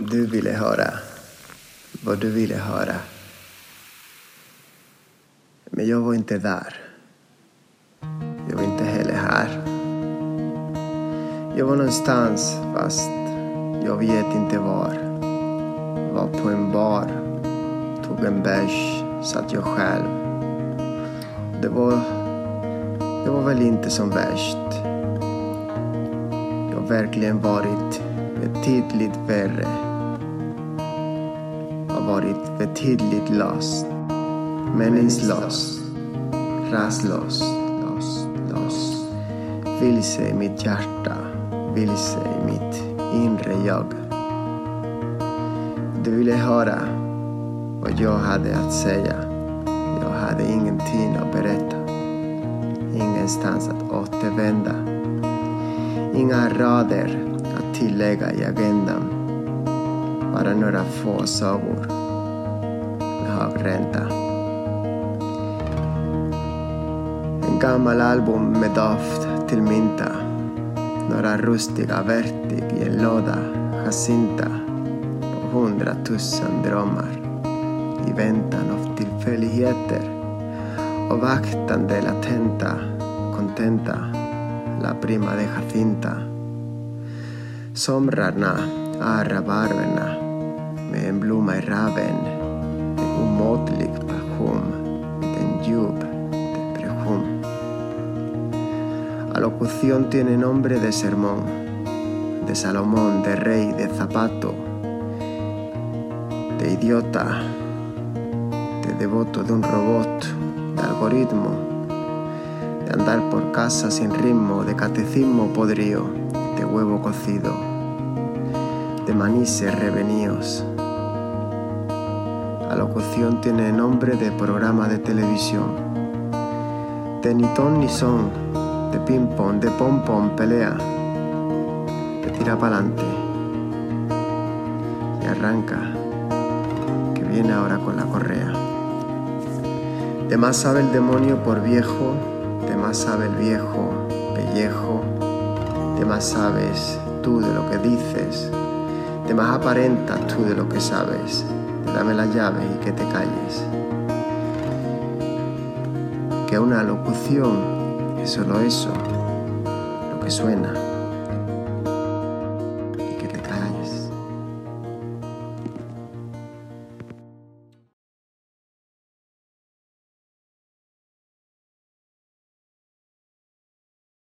du ville höra. Vad du ville höra. Men jag var inte där. Jag var inte heller här. Jag var någonstans fast jag vet inte var. Var på en bar. Tog en bärs. Satt jag själv. Det var, det var väl inte som värst. Jag har verkligen varit betydligt värre varit för betydligt lost. Meningslös. Rastlös. Lost. Lost. Vilse i mitt hjärta. Vilse i mitt inre jag. Du ville höra vad jag hade att säga. Jag hade ingenting att berätta. Ingenstans att återvända. Inga rader att tillägga i agendan. Bara några få sagor med hög ränta. En gammal album med doft till mynta. Några rustiga vertig i en låda Jacinta och hundratusen drömmar i väntan av tillfälligheter och vaktande latenta, contenta, la prima de Jacinta. Somrarna är rabarberna med en blomma i raven, en omåttlig passion, en djup depression. Alocución tiene nombre de sermón, de Salomón, de rey, de zapato, de idiota, de devoto de un robot, de algoritmo, de andar por casa sin ritmo, de catecismo podrío, de huevo cocido, de manises revenidos. La locución tiene nombre de programa de televisión, de ni ton ni son, de ping-pong, de pom-pom, pelea, de tira pa'lante. Y arranca, que viene ahora con la correa. De más sabe el demonio por viejo, de más sabe el viejo pellejo, de más sabes tú de lo que dices, de más aparentas tú de lo que sabes. Dame la llave y que te calles. Que una locución es solo eso, lo que suena.